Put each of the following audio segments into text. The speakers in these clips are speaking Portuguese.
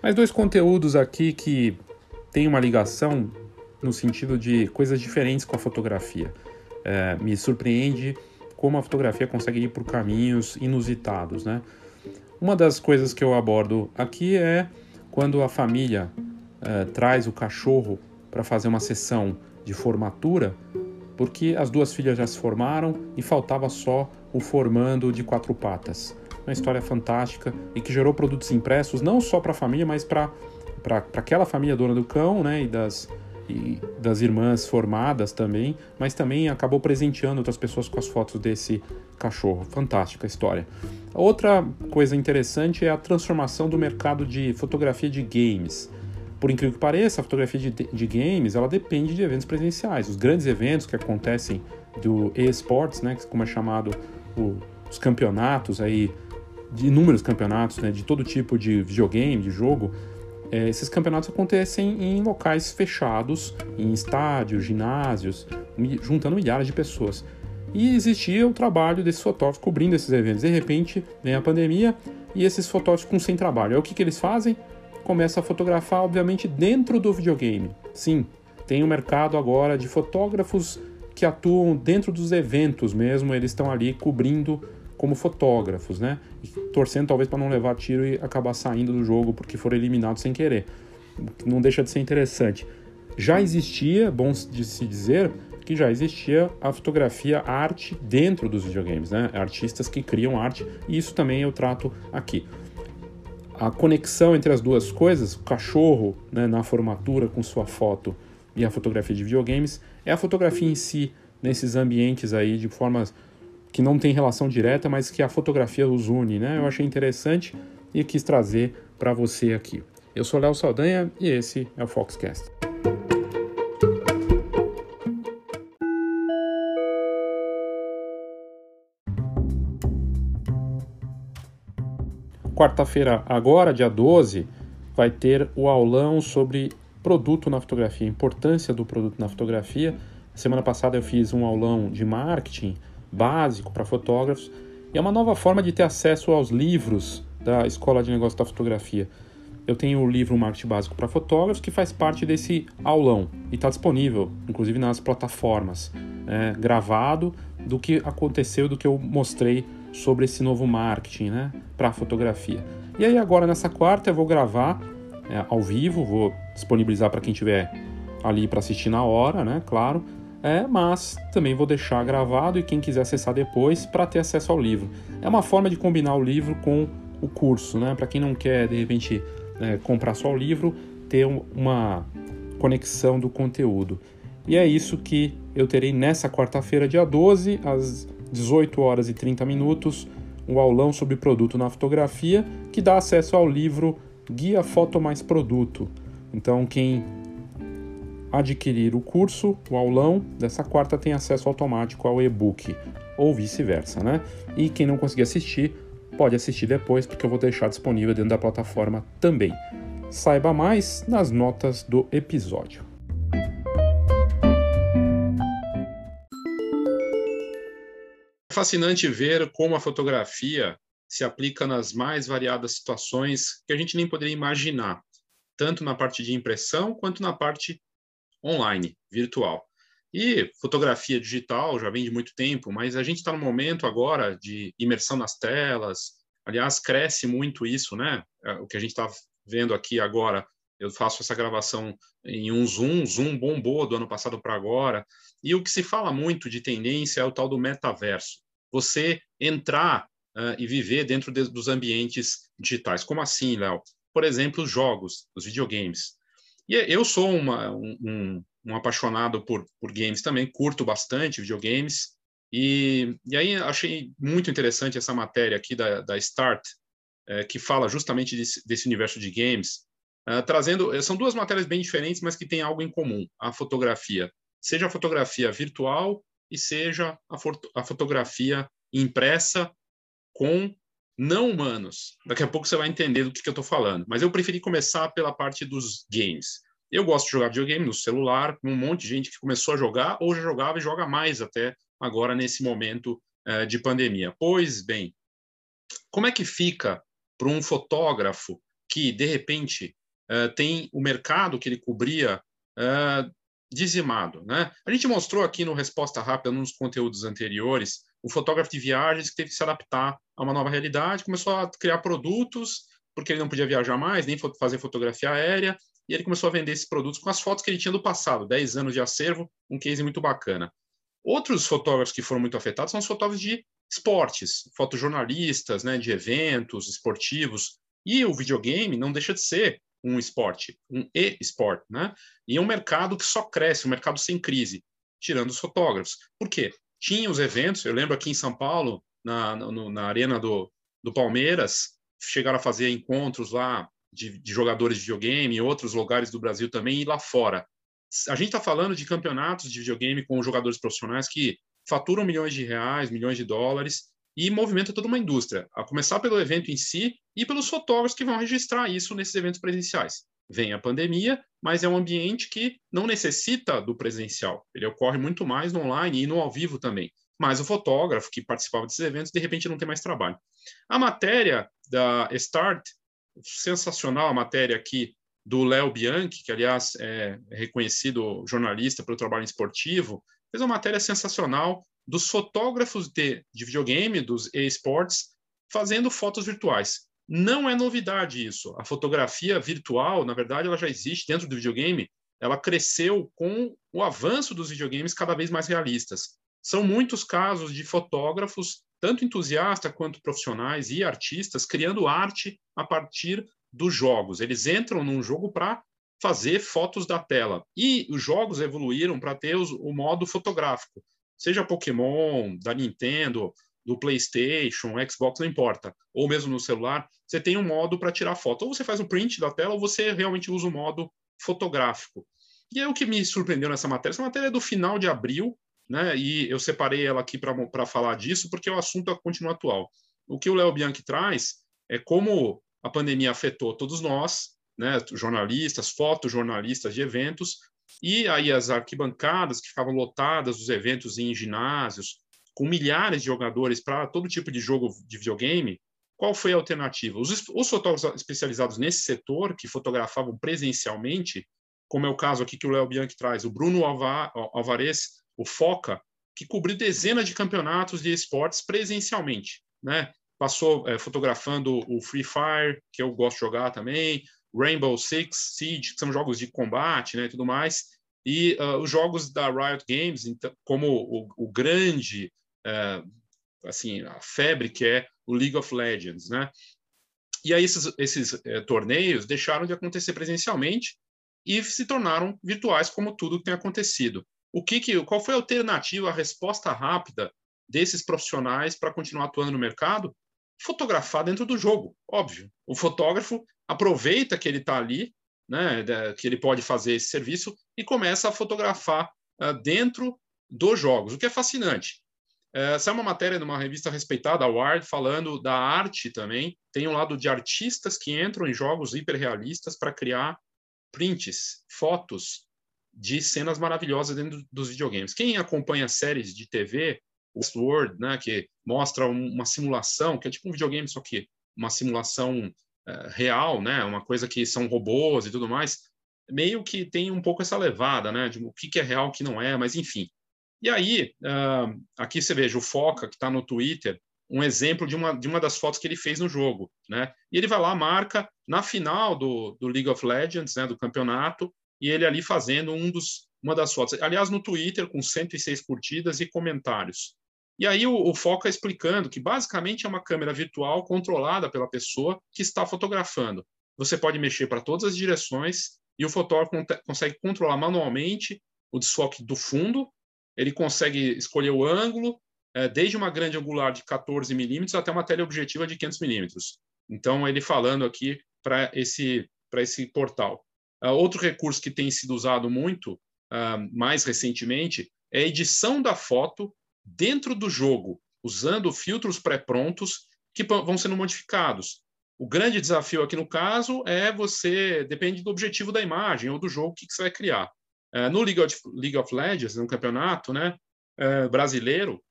Mais dois conteúdos aqui que têm uma ligação no sentido de coisas diferentes com a fotografia. É, me surpreende como a fotografia consegue ir por caminhos inusitados, né? Uma das coisas que eu abordo aqui é quando a família é, traz o cachorro para fazer uma sessão de formatura, porque as duas filhas já se formaram e faltava só o formando de quatro patas uma história fantástica e que gerou produtos impressos não só para a família, mas para aquela família dona do cão, né, e das, e das irmãs formadas também, mas também acabou presenteando outras pessoas com as fotos desse cachorro. Fantástica história. Outra coisa interessante é a transformação do mercado de fotografia de games. Por incrível que pareça, a fotografia de, de games ela depende de eventos presenciais. Os grandes eventos que acontecem do eSports, né, como é chamado o, os campeonatos aí de inúmeros campeonatos, né, de todo tipo de videogame, de jogo, é, esses campeonatos acontecem em locais fechados, em estádios, ginásios, juntando milhares de pessoas. E existia o trabalho desses fotógrafos cobrindo esses eventos. De repente, vem a pandemia e esses fotógrafos com sem trabalho. Aí o que, que eles fazem? Começam a fotografar, obviamente, dentro do videogame. Sim, tem um mercado agora de fotógrafos que atuam dentro dos eventos mesmo, eles estão ali cobrindo como fotógrafos, né? Torcendo talvez para não levar tiro e acabar saindo do jogo porque foram eliminados sem querer. Não deixa de ser interessante. Já existia, bom de se dizer, que já existia a fotografia, arte dentro dos videogames, né? Artistas que criam arte, e isso também eu trato aqui. A conexão entre as duas coisas, o cachorro né, na formatura com sua foto e a fotografia de videogames, é a fotografia em si, nesses ambientes aí, de formas que não tem relação direta, mas que a fotografia os une, né? Eu achei interessante e quis trazer para você aqui. Eu sou Léo Saldanha e esse é o Foxcast. Quarta-feira, agora, dia 12, vai ter o aulão sobre produto na fotografia, importância do produto na fotografia. Semana passada eu fiz um aulão de marketing básico para fotógrafos e é uma nova forma de ter acesso aos livros da Escola de Negócios da Fotografia. Eu tenho o livro Marketing Básico para Fotógrafos que faz parte desse aulão e está disponível, inclusive nas plataformas, é, gravado do que aconteceu, do que eu mostrei sobre esse novo marketing né, para fotografia. E aí agora nessa quarta eu vou gravar é, ao vivo, vou disponibilizar para quem tiver ali para assistir na hora, né, claro, é, mas também vou deixar gravado e quem quiser acessar depois para ter acesso ao livro. É uma forma de combinar o livro com o curso, né? Para quem não quer de repente é, comprar só o livro, ter uma conexão do conteúdo. E é isso que eu terei nessa quarta-feira, dia 12, às 18 horas e 30 minutos, um aulão sobre produto na fotografia que dá acesso ao livro Guia Foto Mais Produto. Então, quem adquirir o curso, o aulão dessa quarta tem acesso automático ao e-book, ou vice-versa, né? E quem não conseguir assistir, pode assistir depois, porque eu vou deixar disponível dentro da plataforma também. Saiba mais nas notas do episódio. É fascinante ver como a fotografia se aplica nas mais variadas situações que a gente nem poderia imaginar, tanto na parte de impressão quanto na parte online, virtual. E fotografia digital já vem de muito tempo, mas a gente está no momento agora de imersão nas telas. Aliás, cresce muito isso, né? É, o que a gente está vendo aqui agora. Eu faço essa gravação em um Zoom, Zoom bombou do ano passado para agora. E o que se fala muito de tendência é o tal do metaverso. Você entrar uh, e viver dentro de, dos ambientes digitais. Como assim, Léo? Por exemplo, os jogos, os videogames. E eu sou uma, um, um, apaixonado por, por games também, curto bastante videogames. E, e aí achei muito interessante essa matéria aqui da, da Start, é, que fala justamente desse, desse universo de games, é, trazendo. São duas matérias bem diferentes, mas que têm algo em comum: a fotografia. Seja a fotografia virtual e seja a, a fotografia impressa com não humanos. Daqui a pouco você vai entender do que, que eu estou falando. Mas eu preferi começar pela parte dos games. Eu gosto de jogar videogame no celular, com um monte de gente que começou a jogar ou já jogava e joga mais até agora nesse momento uh, de pandemia. Pois bem, como é que fica para um fotógrafo que, de repente, uh, tem o mercado que ele cobria uh, dizimado. Né? A gente mostrou aqui no Resposta Rápida, nos conteúdos anteriores, o fotógrafo de viagens que teve que se adaptar a uma nova realidade, começou a criar produtos, porque ele não podia viajar mais, nem fazer fotografia aérea, e ele começou a vender esses produtos com as fotos que ele tinha do passado, 10 anos de acervo, um case muito bacana. Outros fotógrafos que foram muito afetados são os fotógrafos de esportes, fotojornalistas, né, de eventos esportivos, e o videogame não deixa de ser um esporte, um e-sport, né? E é um mercado que só cresce, um mercado sem crise, tirando os fotógrafos. Por quê? Tinha os eventos, eu lembro aqui em São Paulo, na, no, na arena do, do Palmeiras, chegaram a fazer encontros lá de, de jogadores de videogame, em outros lugares do Brasil também, e lá fora. A gente está falando de campeonatos de videogame com jogadores profissionais que faturam milhões de reais, milhões de dólares, e movimenta toda uma indústria, a começar pelo evento em si e pelos fotógrafos que vão registrar isso nesses eventos presenciais. Vem a pandemia, mas é um ambiente que não necessita do presencial. Ele ocorre muito mais no online e no ao vivo também. Mas o fotógrafo que participava desses eventos, de repente, não tem mais trabalho. A matéria da Start, sensacional a matéria aqui do Léo Bianchi, que, aliás, é reconhecido jornalista pelo trabalho esportivo, fez uma matéria sensacional dos fotógrafos de, de videogame, dos esportes, fazendo fotos virtuais. Não é novidade isso. A fotografia virtual, na verdade, ela já existe dentro do videogame. Ela cresceu com o avanço dos videogames cada vez mais realistas. São muitos casos de fotógrafos, tanto entusiastas quanto profissionais e artistas, criando arte a partir dos jogos. Eles entram num jogo para fazer fotos da tela. E os jogos evoluíram para ter o modo fotográfico seja Pokémon, da Nintendo, do PlayStation, Xbox, não importa, ou mesmo no celular, você tem um modo para tirar foto. Ou você faz um print da tela, ou você realmente usa o modo fotográfico. E é o que me surpreendeu nessa matéria. Essa matéria é do final de abril, né? E eu separei ela aqui para falar disso, porque o assunto continua atual. O que o Léo Bianchi traz é como a pandemia afetou todos nós, né? Jornalistas, fotojornalistas de eventos, e aí as arquibancadas que ficavam lotadas dos eventos em ginásios, com milhares de jogadores para todo tipo de jogo de videogame, qual foi a alternativa? Os, os fotógrafos especializados nesse setor, que fotografavam presencialmente, como é o caso aqui que o Léo Bianchi traz, o Bruno Alvarez, o Foca, que cobriu dezenas de campeonatos de esportes presencialmente, né? Passou é, fotografando o Free Fire, que eu gosto de jogar também, Rainbow Six Siege, que são jogos de combate né, e tudo mais, e uh, os jogos da Riot Games, então, como o, o grande, assim, a febre que é o League of Legends, né? E aí esses, esses uh, torneios deixaram de acontecer presencialmente e se tornaram virtuais, como tudo que tem acontecido. O que, que qual foi a alternativa, a resposta rápida desses profissionais para continuar atuando no mercado? Fotografar dentro do jogo, óbvio. O fotógrafo aproveita que ele está ali, né, que ele pode fazer esse serviço e começa a fotografar uh, dentro dos jogos, o que é fascinante. Uh, essa é uma matéria numa revista respeitada, a Wired, falando da arte também. Tem um lado de artistas que entram em jogos hiperrealistas para criar prints, fotos de cenas maravilhosas dentro dos videogames. Quem acompanha séries de TV, Westworld, né, que mostra uma simulação, que é tipo um videogame, só que uma simulação eh, real, né? Uma coisa que são robôs e tudo mais, meio que tem um pouco essa levada, né? De o que é real, o que não é, mas enfim. E aí, uh, aqui você veja o Foca, que está no Twitter, um exemplo de uma, de uma das fotos que ele fez no jogo, né? E ele vai lá, marca na final do, do League of Legends, né, do campeonato, e ele ali fazendo um dos, uma das fotos. Aliás, no Twitter, com 106 curtidas e comentários. E aí o, o Foca explicando que basicamente é uma câmera virtual controlada pela pessoa que está fotografando. Você pode mexer para todas as direções e o fotógrafo consegue controlar manualmente o desfoque do fundo, ele consegue escolher o ângulo, é, desde uma grande angular de 14 milímetros até uma teleobjetiva de 500 milímetros. Então, ele falando aqui para esse, esse portal. Uh, outro recurso que tem sido usado muito, uh, mais recentemente, é a edição da foto dentro do jogo, usando filtros pré-prontos que vão sendo modificados. O grande desafio aqui no caso é você, depende do objetivo da imagem ou do jogo que, você vai criar. É, no League of, League of Legends, no campeonato né, é, brasileiro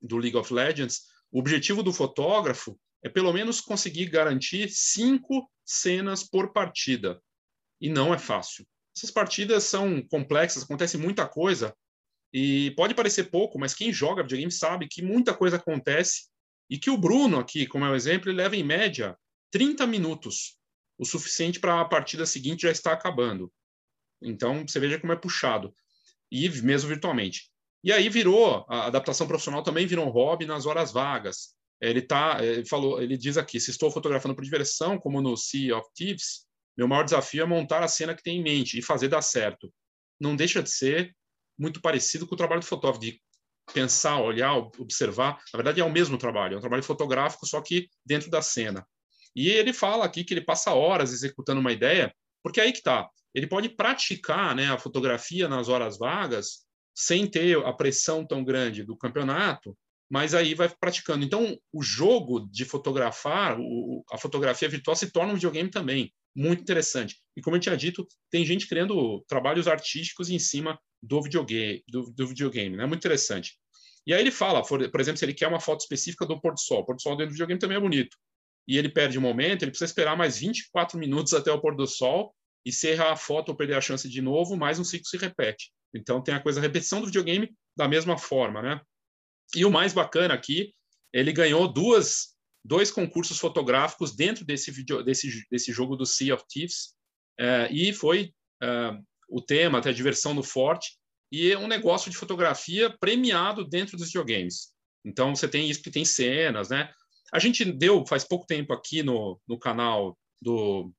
do League of Legends, o objetivo do fotógrafo é pelo menos conseguir garantir cinco cenas por partida. E não é fácil. Essas partidas são complexas, acontece muita coisa, e pode parecer pouco, mas quem joga videogame sabe que muita coisa acontece e que o Bruno aqui, como é o exemplo, ele leva em média 30 minutos, o suficiente para a partida seguinte já estar acabando. Então, você veja como é puxado. E mesmo virtualmente. E aí virou, a adaptação profissional também virou um hobby nas horas vagas. Ele tá, ele falou, ele diz aqui, se estou fotografando por diversão, como no Sea of Thieves, meu maior desafio é montar a cena que tem em mente e fazer dar certo. Não deixa de ser muito parecido com o trabalho do fotógrafo, de pensar, olhar, observar. Na verdade, é o mesmo trabalho, é um trabalho fotográfico, só que dentro da cena. E ele fala aqui que ele passa horas executando uma ideia, porque é aí que está. Ele pode praticar né, a fotografia nas horas vagas sem ter a pressão tão grande do campeonato, mas aí vai praticando. Então, o jogo de fotografar, o, a fotografia virtual se torna um videogame também, muito interessante. E como eu tinha dito, tem gente criando trabalhos artísticos em cima do videogame, do, do videogame, né? Muito interessante. E aí ele fala, por, por, exemplo, se ele quer uma foto específica do pôr do sol, o pôr do sol dentro do videogame também é bonito e ele perde o momento, ele precisa esperar mais 24 minutos até o pôr do sol, e se errar a foto ou perder a chance de novo, mais um ciclo se repete. Então tem a coisa, a repetição do videogame da mesma forma, né? E o mais bacana aqui, ele ganhou duas, dois concursos fotográficos dentro desse, video, desse, desse jogo do Sea of Thieves, é, e foi é, o tema, até a diversão no forte, e é um negócio de fotografia premiado dentro dos videogames. Então você tem isso que tem cenas, né? A gente deu faz pouco tempo aqui no, no canal do,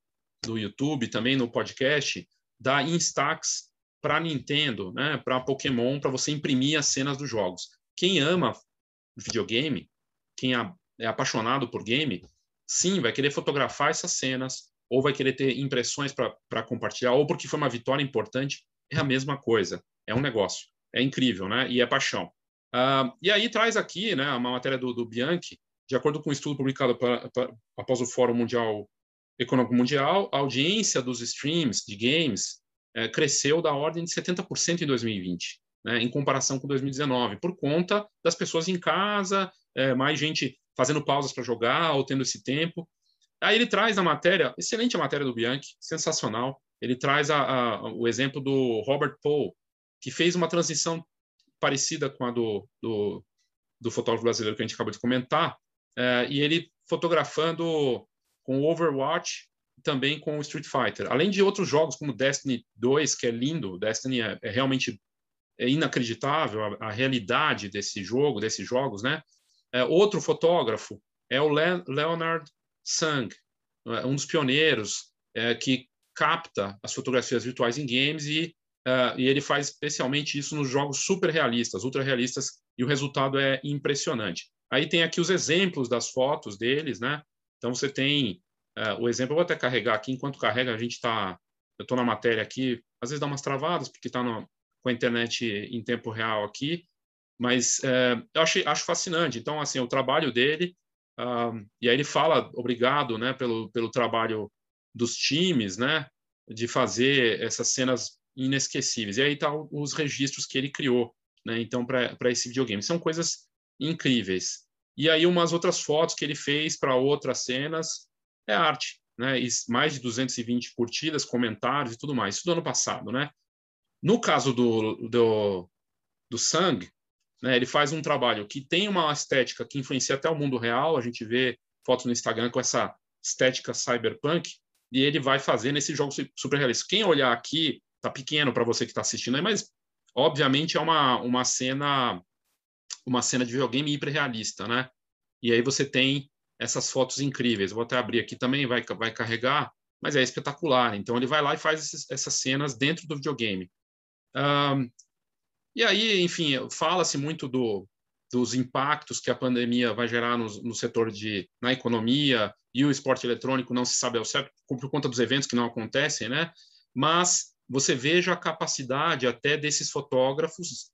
do YouTube, também no podcast, da Instax para Nintendo, né, para Pokémon, para você imprimir as cenas dos jogos. Quem ama videogame, quem é apaixonado por game, sim, vai querer fotografar essas cenas, ou vai querer ter impressões para compartilhar, ou porque foi uma vitória importante, é a mesma coisa. É um negócio. É incrível, né? E é paixão. Uh, e aí traz aqui né, uma matéria do, do Bianchi, de acordo com um estudo publicado pra, pra, após o Fórum Mundial Econômico Mundial, a audiência dos streams de games é, cresceu da ordem de 70% em 2020, né, em comparação com 2019, por conta das pessoas em casa, é, mais gente fazendo pausas para jogar ou tendo esse tempo. Aí ele traz a matéria, excelente a matéria do Bianchi, sensacional. Ele traz a, a, o exemplo do Robert Paul, que fez uma transição parecida com a do, do, do fotógrafo brasileiro que a gente acabou de comentar, é, e ele fotografando com Overwatch também com Street Fighter. Além de outros jogos como Destiny 2, que é lindo, Destiny é, é realmente é inacreditável a, a, realidade desse jogo, desses jogos, né? É, outro fotógrafo é o Le Leonard Sang, é, um dos pioneiros é, que capta as fotografias virtuais em games e, uh, e ele faz especialmente isso nos jogos super realistas, ultra realistas, e o resultado é impressionante. Aí tem aqui os exemplos das fotos deles, né? Então você tem uh, o exemplo, eu vou até carregar aqui, enquanto carrega, a gente está. Eu estou na matéria aqui, às vezes dá umas travadas, porque está com a internet em tempo real aqui, mas uh, eu achei, acho fascinante. Então, assim, o trabalho dele, uh, e aí ele fala, obrigado, né, pelo, pelo trabalho dos times, né, de fazer essas cenas inesquecíveis. E aí tá os registros que ele criou, né, então, para esse videogame. São coisas incríveis. E aí umas outras fotos que ele fez para outras cenas é arte, né? E mais de 220 curtidas, comentários e tudo mais. Isso do ano passado, né? No caso do, do, do né, ele faz um trabalho que tem uma estética que influencia até o mundo real. A gente vê fotos no Instagram com essa estética cyberpunk e ele vai fazer nesse jogo super realista. Quem olhar aqui, tá pequeno para você que está assistindo aí, mas obviamente é uma, uma cena uma cena de videogame hiperrealista, né? E aí você tem essas fotos incríveis. Vou até abrir aqui também, vai, vai carregar, mas é espetacular. Então ele vai lá e faz esses, essas cenas dentro do videogame. Um, e aí, enfim, fala-se muito do, dos impactos que a pandemia vai gerar no, no, setor de na economia e o esporte eletrônico não se sabe ao certo por conta dos eventos que não acontecem, né? Mas você veja a capacidade até desses fotógrafos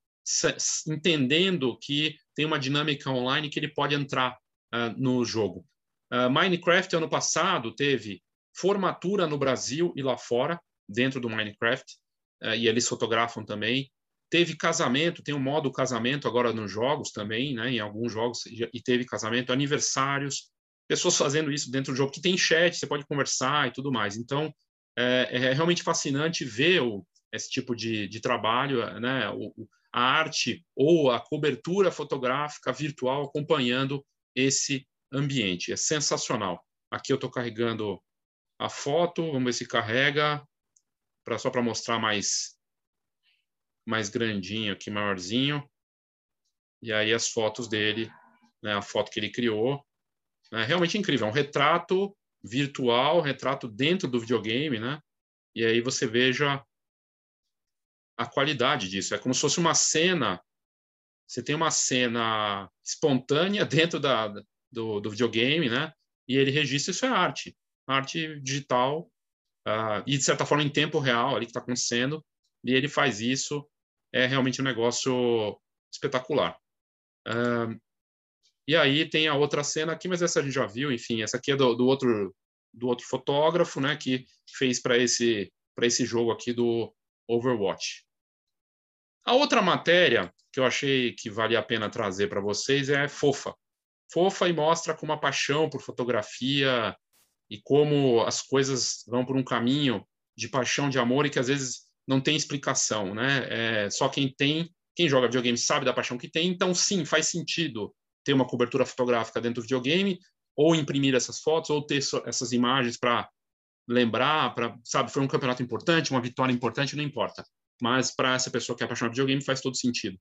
entendendo que tem uma dinâmica online que ele pode entrar uh, no jogo. Uh, Minecraft, ano passado, teve formatura no Brasil e lá fora, dentro do Minecraft, uh, e eles fotografam também. Teve casamento, tem um modo casamento agora nos jogos também, né, em alguns jogos, e teve casamento, aniversários, pessoas fazendo isso dentro do jogo, que tem chat, você pode conversar e tudo mais. Então, é, é realmente fascinante ver o, esse tipo de, de trabalho, né? O, a arte ou a cobertura fotográfica virtual acompanhando esse ambiente. É sensacional. Aqui eu estou carregando a foto, vamos ver se carrega, pra, só para mostrar mais, mais grandinho aqui, maiorzinho. E aí as fotos dele, né, a foto que ele criou. É realmente incrível, é um retrato virtual, retrato dentro do videogame, né? E aí você veja a qualidade disso. É como se fosse uma cena. Você tem uma cena espontânea dentro da, do, do videogame, né? E ele registra isso é arte, arte digital uh, e de certa forma em tempo real ali que está acontecendo. E ele faz isso é realmente um negócio espetacular. Uh, e aí tem a outra cena aqui, mas essa a gente já viu. Enfim, essa aqui é do, do outro do outro fotógrafo, né? Que fez para esse para esse jogo aqui do Overwatch. A outra matéria que eu achei que valia a pena trazer para vocês é fofa. Fofa e mostra com uma paixão por fotografia e como as coisas vão por um caminho de paixão, de amor e que às vezes não tem explicação, né? É, só quem tem, quem joga videogame sabe da paixão que tem, então sim, faz sentido ter uma cobertura fotográfica dentro do videogame ou imprimir essas fotos ou ter essas imagens para lembrar, para, sabe, foi um campeonato importante, uma vitória importante, não importa mas para essa pessoa que é apaixonada por videogame faz todo sentido.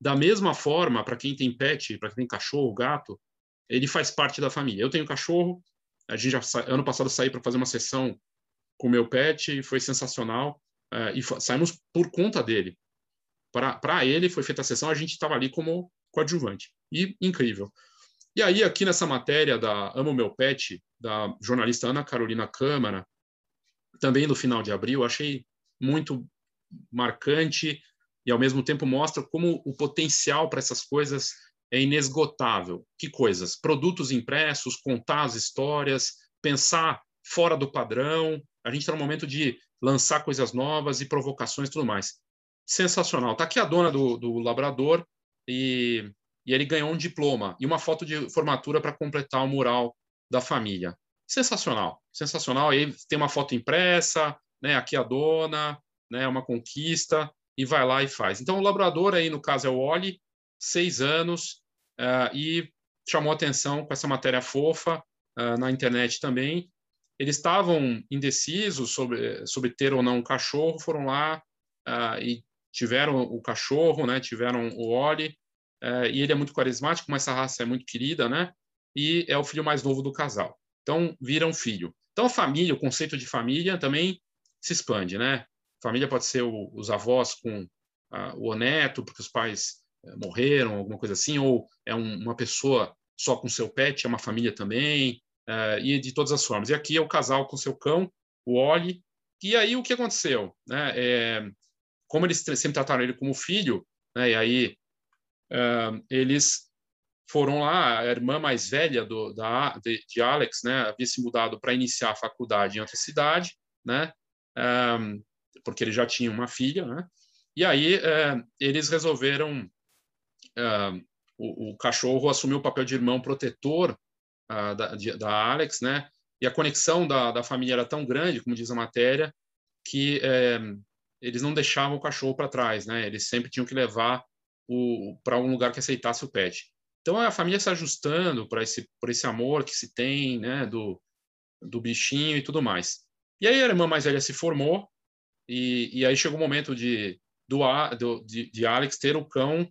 Da mesma forma, para quem tem pet, para quem tem cachorro, gato, ele faz parte da família. Eu tenho cachorro, a gente já ano passado saí para fazer uma sessão com meu pet e foi sensacional uh, e saímos por conta dele. Para ele foi feita a sessão, a gente estava ali como coadjuvante e incrível. E aí aqui nessa matéria da Amo Meu Pet da jornalista Ana Carolina Câmara, também no final de abril, achei muito marcante e ao mesmo tempo mostra como o potencial para essas coisas é inesgotável. Que coisas? Produtos impressos, contar as histórias, pensar fora do padrão. A gente está no momento de lançar coisas novas e provocações e tudo mais. Sensacional. Está aqui a dona do, do labrador e, e ele ganhou um diploma e uma foto de formatura para completar o mural da família. Sensacional, sensacional. Aí tem uma foto impressa, né? Aqui a dona, né, uma conquista, e vai lá e faz. Então, o labrador aí, no caso, é o Oli, seis anos, uh, e chamou atenção com essa matéria fofa uh, na internet também. Eles estavam indecisos sobre, sobre ter ou não um cachorro, foram lá uh, e tiveram o cachorro, né, tiveram o Oli, e ele é muito carismático, mas essa raça é muito querida, né, e é o filho mais novo do casal. Então, viram filho. Então, a família, o conceito de família também se expande, né? Família pode ser o, os avós com o neto, porque os pais eh, morreram, alguma coisa assim, ou é um, uma pessoa só com seu pet, é uma família também, eh, e de todas as formas. E aqui é o casal com seu cão, o Oli. E aí o que aconteceu? Né? É, como eles sempre trataram ele como filho, né? e aí uh, eles foram lá, a irmã mais velha do, da, de, de Alex, né, havia se mudado para iniciar a faculdade em outra cidade, né, um, porque ele já tinha uma filha, né? E aí é, eles resolveram é, o, o, cachorro assumiu o papel de irmão protetor uh, da, de, da, Alex, né? E a conexão da, da, família era tão grande, como diz a matéria, que é, eles não deixavam o cachorro para trás, né? Eles sempre tinham que levar para um lugar que aceitasse o pet. Então a família se ajustando para esse por esse amor que se tem, né? Do do bichinho e tudo mais. E aí a irmã mais velha se formou e, e aí chegou o momento de, do, do, de, de Alex ter o cão,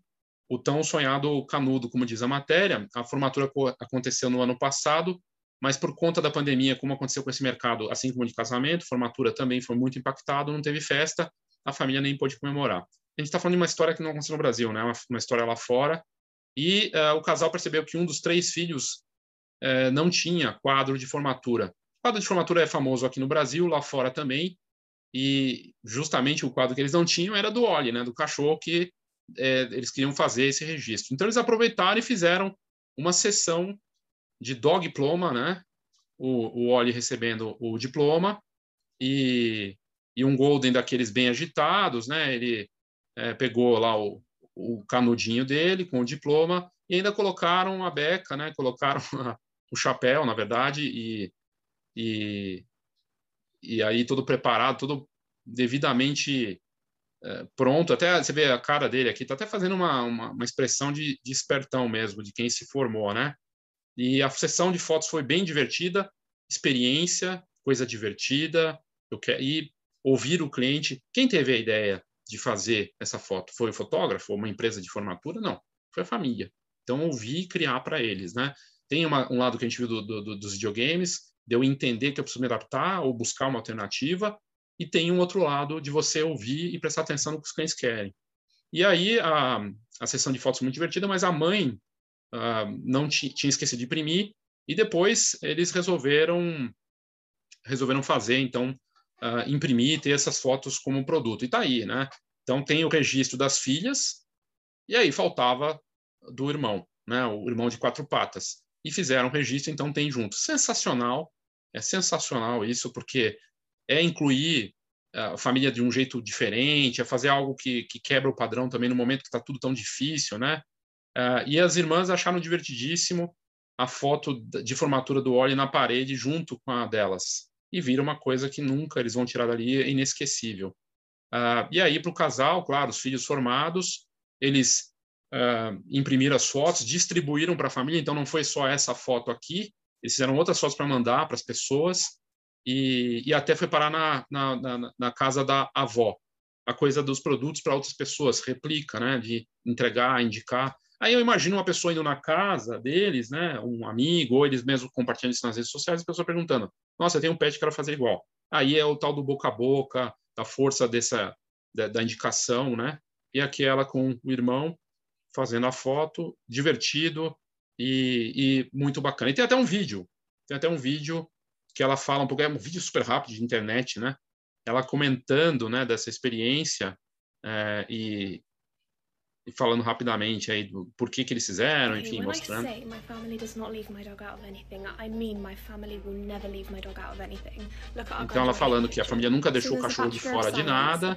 o tão sonhado canudo, como diz a matéria. A formatura aconteceu no ano passado, mas por conta da pandemia, como aconteceu com esse mercado, assim como de casamento, formatura também foi muito impactado, não teve festa, a família nem pôde comemorar. A gente está falando de uma história que não aconteceu no Brasil, né? uma, uma história lá fora, e uh, o casal percebeu que um dos três filhos uh, não tinha quadro de formatura. O quadro de formatura é famoso aqui no Brasil, lá fora também, e justamente o quadro que eles não tinham era do Oli, né, do cachorro que é, eles queriam fazer esse registro. Então eles aproveitaram e fizeram uma sessão de dog diploma, né, o, o Oli recebendo o diploma e, e um golden daqueles bem agitados, né, ele é, pegou lá o, o canudinho dele com o diploma e ainda colocaram a beca, né, colocaram a, o chapéu, na verdade, e, e, e aí todo preparado, todo devidamente é, pronto. Até você vê a cara dele aqui, tá até fazendo uma, uma, uma expressão de, de espertão mesmo, de quem se formou, né? E a sessão de fotos foi bem divertida, experiência, coisa divertida. Eu quero e ouvir o cliente. Quem teve a ideia de fazer essa foto? Foi o fotógrafo? Uma empresa de formatura? Não, foi a família. Então ouvir e criar para eles, né? Tem uma, um lado que a gente viu do, do, dos videogames, de eu entender que eu preciso me adaptar ou buscar uma alternativa, e tem um outro lado de você ouvir e prestar atenção no que os clientes querem. E aí a, a sessão de fotos muito divertida, mas a mãe uh, não tinha esquecido de imprimir e depois eles resolveram resolveram fazer então uh, imprimir ter essas fotos como produto e tá aí, né? Então tem o registro das filhas e aí faltava do irmão, né? O irmão de quatro patas e fizeram o registro, então tem junto. Sensacional, é sensacional isso porque é incluir a família de um jeito diferente, é fazer algo que, que quebra o padrão também no momento que está tudo tão difícil, né? Uh, e as irmãs acharam divertidíssimo a foto de formatura do Oli na parede junto com a delas. E viram uma coisa que nunca eles vão tirar dali, é inesquecível. Uh, e aí, para o casal, claro, os filhos formados, eles uh, imprimiram as fotos, distribuíram para a família, então não foi só essa foto aqui, eles fizeram outras fotos para mandar para as pessoas, e, e, até foi parar na, na, na, na casa da avó. A coisa dos produtos para outras pessoas, replica, né, de entregar, indicar. Aí eu imagino uma pessoa indo na casa deles, né, um amigo, ou eles mesmos compartilhando isso nas redes sociais, a pessoa perguntando: Nossa, eu tenho um pet que quero fazer igual. Aí é o tal do boca a boca, da força dessa da, da indicação, né? E aqui ela com o irmão fazendo a foto, divertido e, e, muito bacana. E tem até um vídeo, tem até um vídeo que ela fala um pouco, é um vídeo super rápido de internet, né? Ela comentando, né, dessa experiência é, e, falando rapidamente aí do por que que eles fizeram, enfim, mostrando. Então ela falando que a família nunca deixou o cachorro de fora de nada.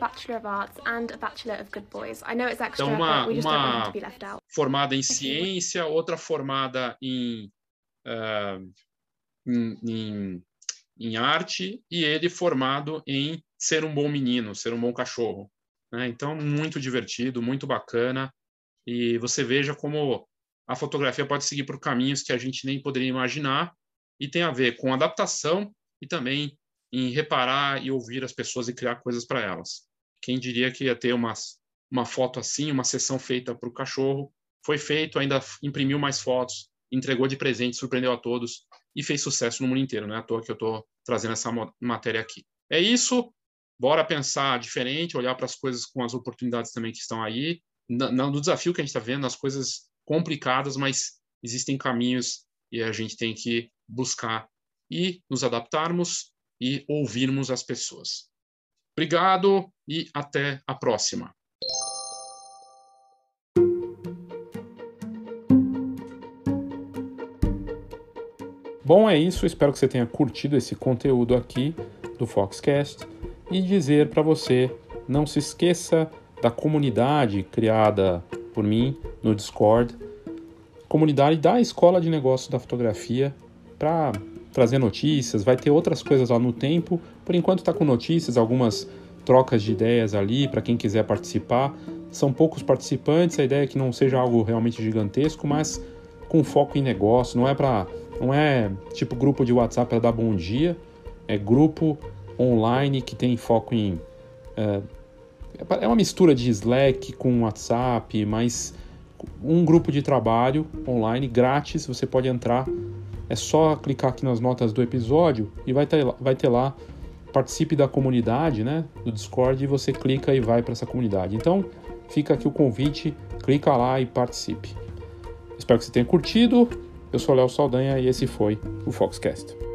Então uma, uma formada em ciência, outra formada em, uh, em, em, em arte e ele formado em ser um bom menino, ser um bom cachorro. Né? Então, muito divertido, muito bacana. E você veja como a fotografia pode seguir por caminhos que a gente nem poderia imaginar e tem a ver com adaptação e também em reparar e ouvir as pessoas e criar coisas para elas. Quem diria que ia ter uma, uma foto assim, uma sessão feita para o cachorro, foi feito, ainda imprimiu mais fotos, entregou de presente, surpreendeu a todos e fez sucesso no mundo inteiro, não é à toa que eu estou trazendo essa matéria aqui. É isso, bora pensar diferente, olhar para as coisas com as oportunidades também que estão aí, no desafio que a gente está vendo, as coisas complicadas, mas existem caminhos e a gente tem que buscar e nos adaptarmos e ouvirmos as pessoas. Obrigado e até a próxima. Bom, é isso. Espero que você tenha curtido esse conteúdo aqui do Foxcast e dizer para você não se esqueça da comunidade criada por mim no Discord, comunidade da Escola de Negócios da Fotografia para trazer notícias. Vai ter outras coisas lá no tempo. Por enquanto está com notícias, algumas trocas de ideias ali para quem quiser participar. São poucos participantes. A ideia é que não seja algo realmente gigantesco, mas com foco em negócio. Não é para não é tipo grupo de WhatsApp para dar bom dia, é grupo online que tem foco em. É, é uma mistura de Slack com WhatsApp, mas um grupo de trabalho online grátis. Você pode entrar, é só clicar aqui nas notas do episódio e vai ter, vai ter lá. Participe da comunidade, né? Do Discord e você clica e vai para essa comunidade. Então, fica aqui o convite, clica lá e participe. Espero que você tenha curtido. Eu sou Léo Saldanha e esse foi o Foxcast.